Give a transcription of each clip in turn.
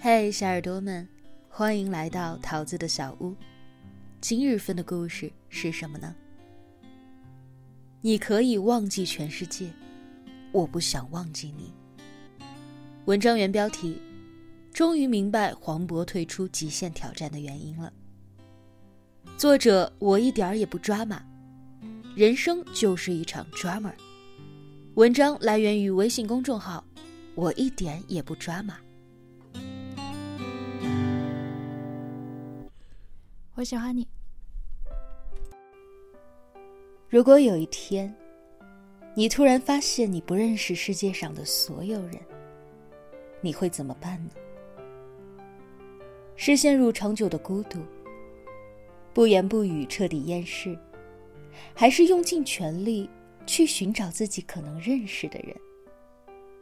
嘿，小耳朵们，欢迎来到桃子的小屋。今日份的故事是什么呢？你可以忘记全世界，我不想忘记你。文章原标题：终于明白黄渤退出极限挑战的原因了。作者：我一点儿也不抓马，人生就是一场 drama。文章来源于微信公众号“我一点也不抓马”。我喜欢你。如果有一天，你突然发现你不认识世界上的所有人，你会怎么办呢？是陷入长久的孤独，不言不语彻底厌世，还是用尽全力去寻找自己可能认识的人，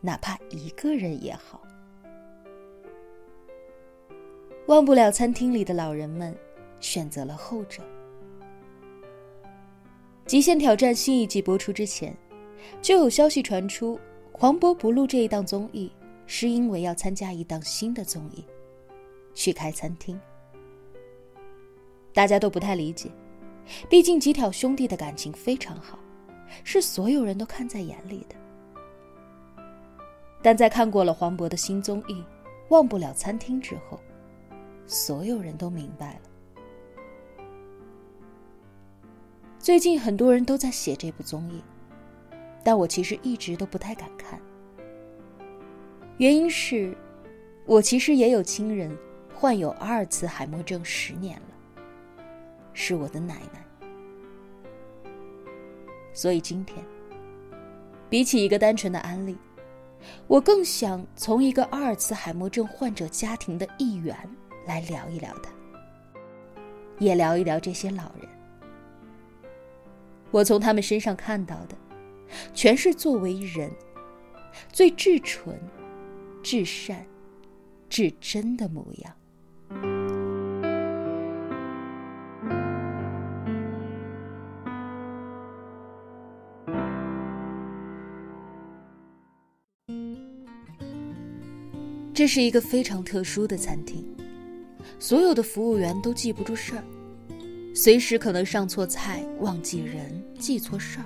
哪怕一个人也好？忘不了餐厅里的老人们。选择了后者。《极限挑战》新一季播出之前，就有消息传出，黄渤不录这一档综艺，是因为要参加一档新的综艺，去开餐厅。大家都不太理解，毕竟几条兄弟的感情非常好，是所有人都看在眼里的。但在看过了黄渤的新综艺《忘不了餐厅》之后，所有人都明白了。最近很多人都在写这部综艺，但我其实一直都不太敢看。原因是，我其实也有亲人患有阿尔茨海默症十年了，是我的奶奶。所以今天，比起一个单纯的安利，我更想从一个阿尔茨海默症患者家庭的一员来聊一聊他，也聊一聊这些老人。我从他们身上看到的，全是作为人最至纯、至善、至真的模样。这是一个非常特殊的餐厅，所有的服务员都记不住事儿。随时可能上错菜、忘记人、记错事儿，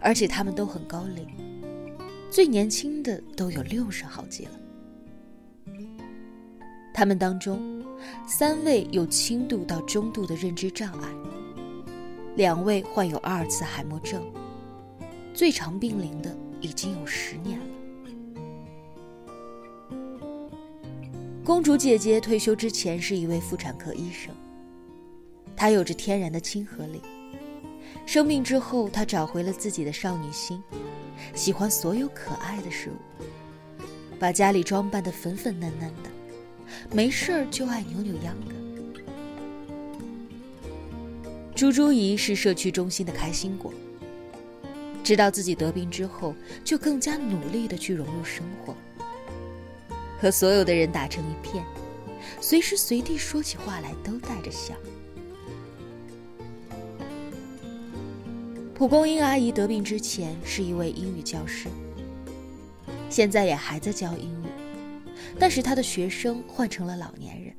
而且他们都很高龄，最年轻的都有六十好几了。他们当中，三位有轻度到中度的认知障碍，两位患有阿尔茨海默症，最长病龄的已经有十年了。公主姐姐退休之前是一位妇产科医生。她有着天然的亲和力。生病之后，她找回了自己的少女心，喜欢所有可爱的事物，把家里装扮得粉粉嫩嫩的，没事儿就爱扭扭秧歌。朱朱姨是社区中心的开心果，知道自己得病之后，就更加努力地去融入生活，和所有的人打成一片，随时随地说起话来都带着笑。蒲公英阿姨得病之前是一位英语教师，现在也还在教英语，但是她的学生换成了老年人。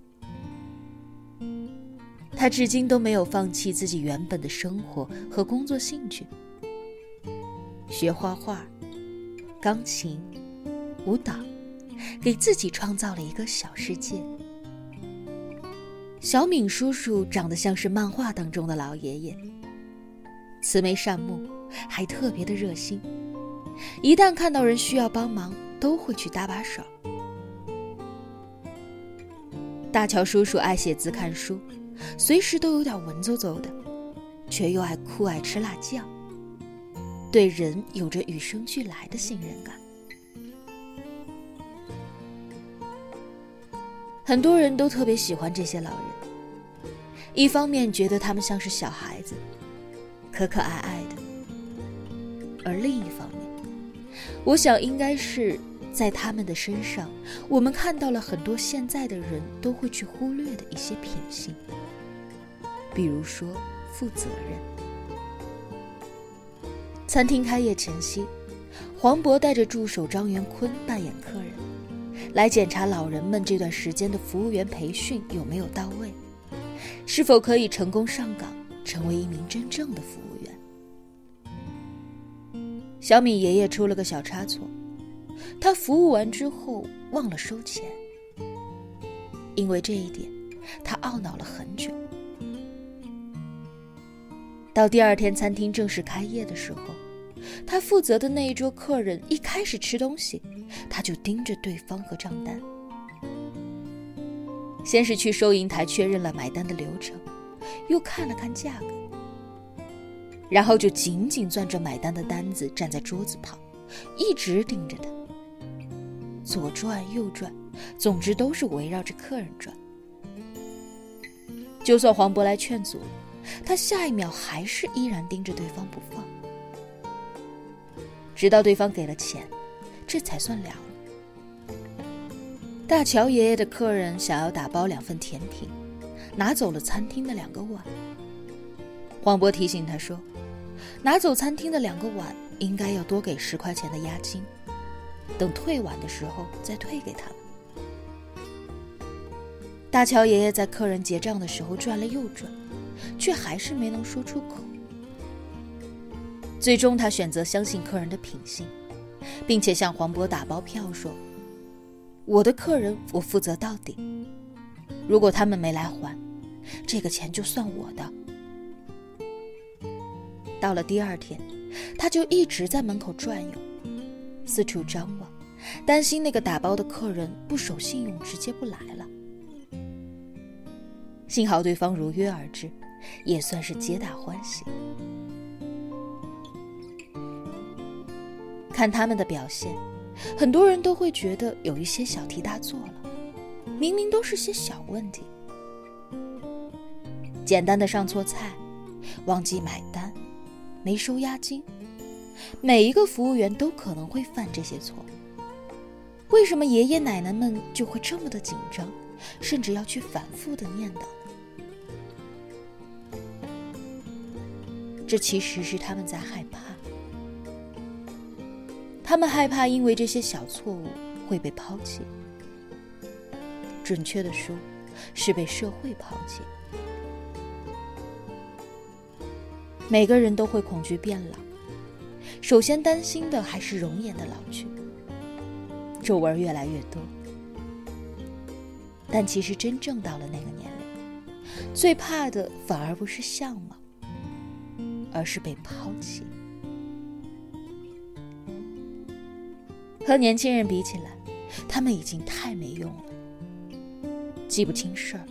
她至今都没有放弃自己原本的生活和工作兴趣，学画画、钢琴、舞蹈，给自己创造了一个小世界。小敏叔叔长得像是漫画当中的老爷爷。慈眉善目，还特别的热心。一旦看到人需要帮忙，都会去搭把手。大乔叔叔爱写字看书，随时都有点文绉绉的，却又爱酷爱吃辣酱。对人有着与生俱来的信任感。很多人都特别喜欢这些老人，一方面觉得他们像是小孩子。可可爱爱的，而另一方面，我想应该是在他们的身上，我们看到了很多现在的人都会去忽略的一些品性，比如说负责任。餐厅开业前夕，黄渤带着助手张元坤扮演客人，来检查老人们这段时间的服务员培训有没有到位，是否可以成功上岗，成为一名真正的服务员。小米爷爷出了个小差错，他服务完之后忘了收钱，因为这一点，他懊恼了很久。到第二天餐厅正式开业的时候，他负责的那一桌客人一开始吃东西，他就盯着对方和账单，先是去收银台确认了买单的流程，又看了看价格，然后就紧紧攥着买单的单子站在桌子旁，一直盯着他，左转右转，总之都是围绕着客人转。就算黄渤来劝阻。他下一秒还是依然盯着对方不放，直到对方给了钱，这才算了。大乔爷爷的客人想要打包两份甜品，拿走了餐厅的两个碗。黄渤提醒他说：“拿走餐厅的两个碗，应该要多给十块钱的押金，等退碗的时候再退给他们。”大乔爷爷在客人结账的时候转了又转。却还是没能说出口。最终，他选择相信客人的品性，并且向黄渤打包票说：“我的客人，我负责到底。如果他们没来还，这个钱就算我的。”到了第二天，他就一直在门口转悠，四处张望，担心那个打包的客人不守信用，直接不来了。幸好对方如约而至。也算是皆大欢喜。看他们的表现，很多人都会觉得有一些小题大做了。明明都是些小问题，简单的上错菜、忘记买单、没收押金，每一个服务员都可能会犯这些错。为什么爷爷奶奶们就会这么的紧张，甚至要去反复的念叨？这其实是他们在害怕，他们害怕因为这些小错误会被抛弃，准确的说，是被社会抛弃。每个人都会恐惧变老，首先担心的还是容颜的老去，皱纹越来越多。但其实真正到了那个年龄，最怕的反而不是相貌。而是被抛弃。和年轻人比起来，他们已经太没用了，记不清事儿，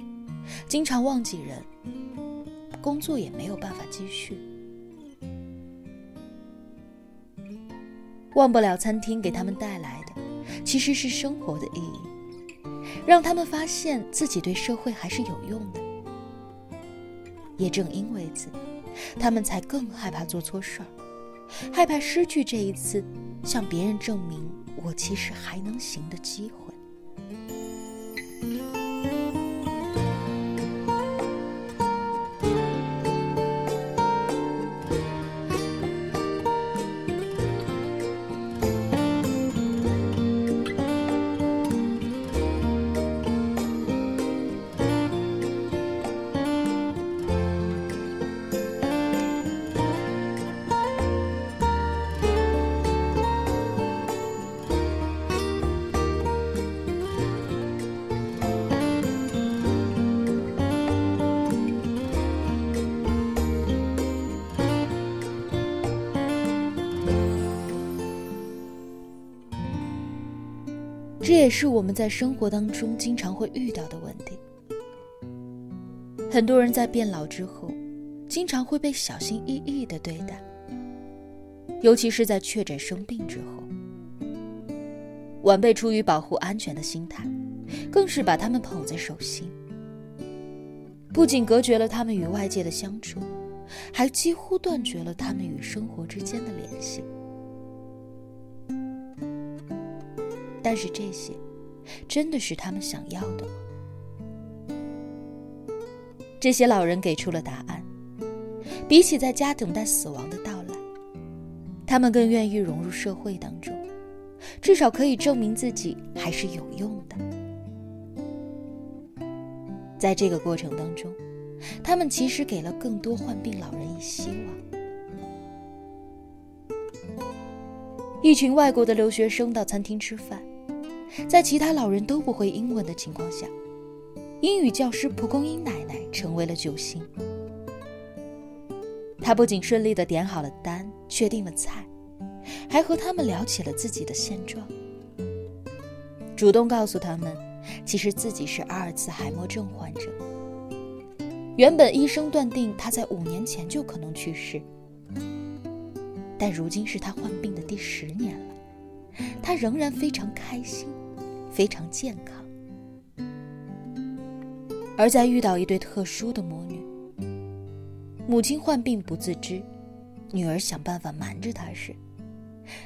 经常忘记人，工作也没有办法继续。忘不了餐厅给他们带来的，其实是生活的意义，让他们发现自己对社会还是有用的。也正因为此。他们才更害怕做错事儿，害怕失去这一次向别人证明我其实还能行的机会。这也是我们在生活当中经常会遇到的问题。很多人在变老之后，经常会被小心翼翼的对待，尤其是在确诊生病之后，晚辈出于保护安全的心态，更是把他们捧在手心，不仅隔绝了他们与外界的相处，还几乎断绝了他们与生活之间的联系。但是这些，真的是他们想要的吗？这些老人给出了答案：比起在家等待死亡的到来，他们更愿意融入社会当中，至少可以证明自己还是有用的。在这个过程当中，他们其实给了更多患病老人以希望。一群外国的留学生到餐厅吃饭，在其他老人都不会英文的情况下，英语教师蒲公英奶奶成为了救星。她不仅顺利的点好了单，确定了菜，还和他们聊起了自己的现状，主动告诉他们，其实自己是阿尔茨海默症患者。原本医生断定他在五年前就可能去世，但如今是他患病的第十年了，他仍然非常开心，非常健康。而在遇到一对特殊的母女，母亲患病不自知，女儿想办法瞒着她时，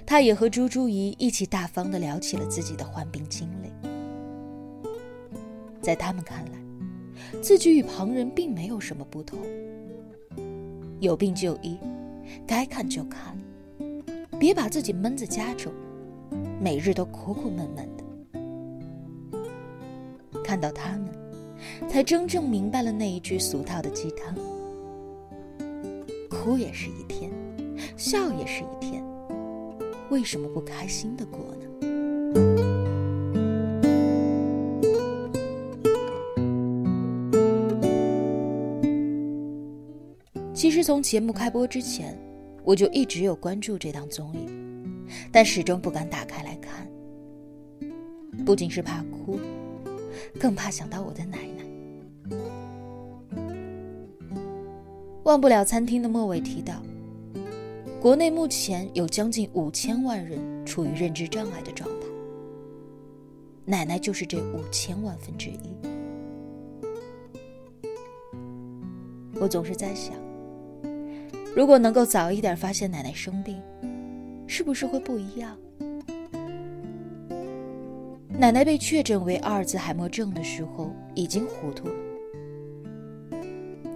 他也和朱朱姨一起大方地聊起了自己的患病经历。在他们看来，自己与旁人并没有什么不同，有病就医，该看就看，别把自己闷在家中，每日都苦苦闷闷的。看到他们，才真正明白了那一句俗套的鸡汤：哭也是一天，笑也是一天，为什么不开心的过呢？其实从节目开播之前，我就一直有关注这档综艺，但始终不敢打开来看。不仅是怕哭，更怕想到我的奶奶。忘不了餐厅的末尾提到，国内目前有将近五千万人处于认知障碍的状态，奶奶就是这五千万分之一。我总是在想。如果能够早一点发现奶奶生病，是不是会不一样？奶奶被确诊为阿尔兹海默症的时候，已经糊涂了。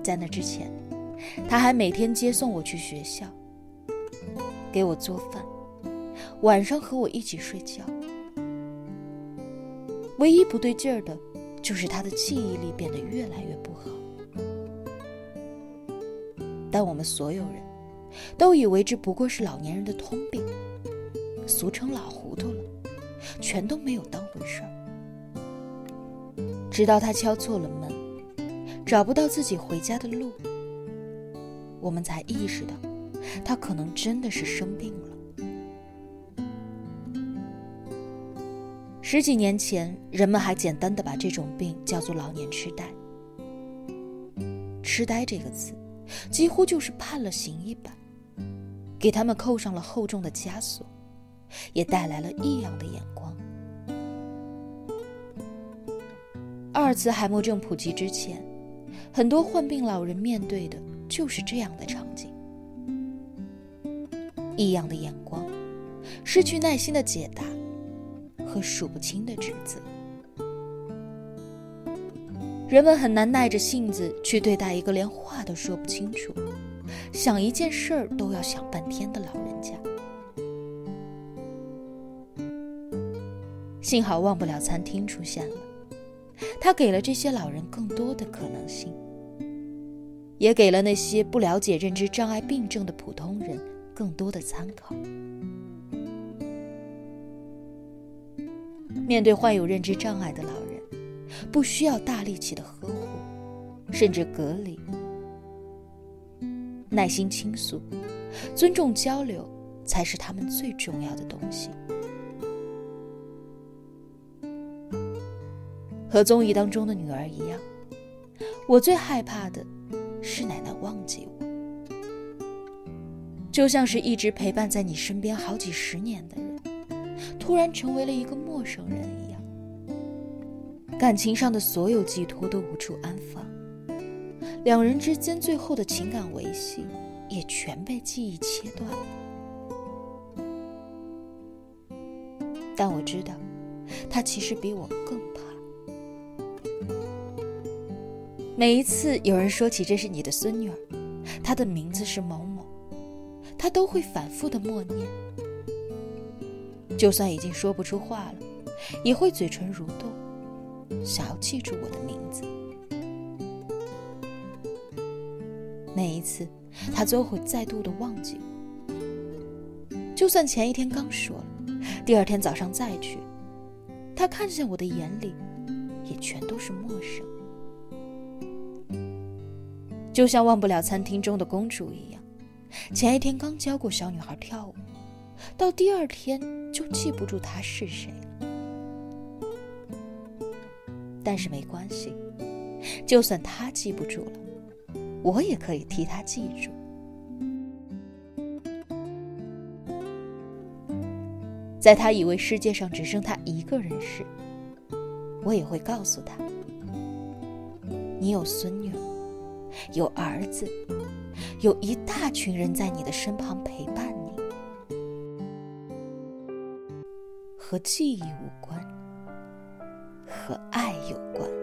在那之前，她还每天接送我去学校，给我做饭，晚上和我一起睡觉。唯一不对劲儿的，就是她的记忆力变得越来越不好。但我们所有人都以为这不过是老年人的通病，俗称老糊涂了，全都没有当回事儿。直到他敲错了门，找不到自己回家的路，我们才意识到，他可能真的是生病了。十几年前，人们还简单的把这种病叫做老年痴呆。痴呆这个词。几乎就是判了刑一般，给他们扣上了厚重的枷锁，也带来了异样的眼光。阿尔茨海默症普及之前，很多患病老人面对的就是这样的场景：异样的眼光，失去耐心的解答，和数不清的指责。人们很难耐着性子去对待一个连话都说不清楚、想一件事儿都要想半天的老人家。幸好忘不了餐厅出现了，他给了这些老人更多的可能性，也给了那些不了解认知障碍病症的普通人更多的参考。面对患有认知障碍的老人。不需要大力气的呵护，甚至隔离，耐心倾诉，尊重交流，才是他们最重要的东西。和综艺当中的女儿一样，我最害怕的是奶奶忘记我，就像是一直陪伴在你身边好几十年的人，突然成为了一个陌生人一样。感情上的所有寄托都无处安放，两人之间最后的情感维系也全被记忆切断了。但我知道，他其实比我更怕。每一次有人说起这是你的孙女儿，她的名字是某某，他都会反复的默念，就算已经说不出话了，也会嘴唇蠕动，想要记住我的名字。那一次，他最后会再度的忘记我。就算前一天刚说了，第二天早上再去，他看见我的眼里，也全都是陌生。就像忘不了餐厅中的公主一样，前一天刚教过小女孩跳舞，到第二天就记不住她是谁了。但是没关系，就算她记不住了。我也可以替他记住。在他以为世界上只剩他一个人时，我也会告诉他：你有孙女，有儿子，有一大群人在你的身旁陪伴你。和记忆无关，和爱有关。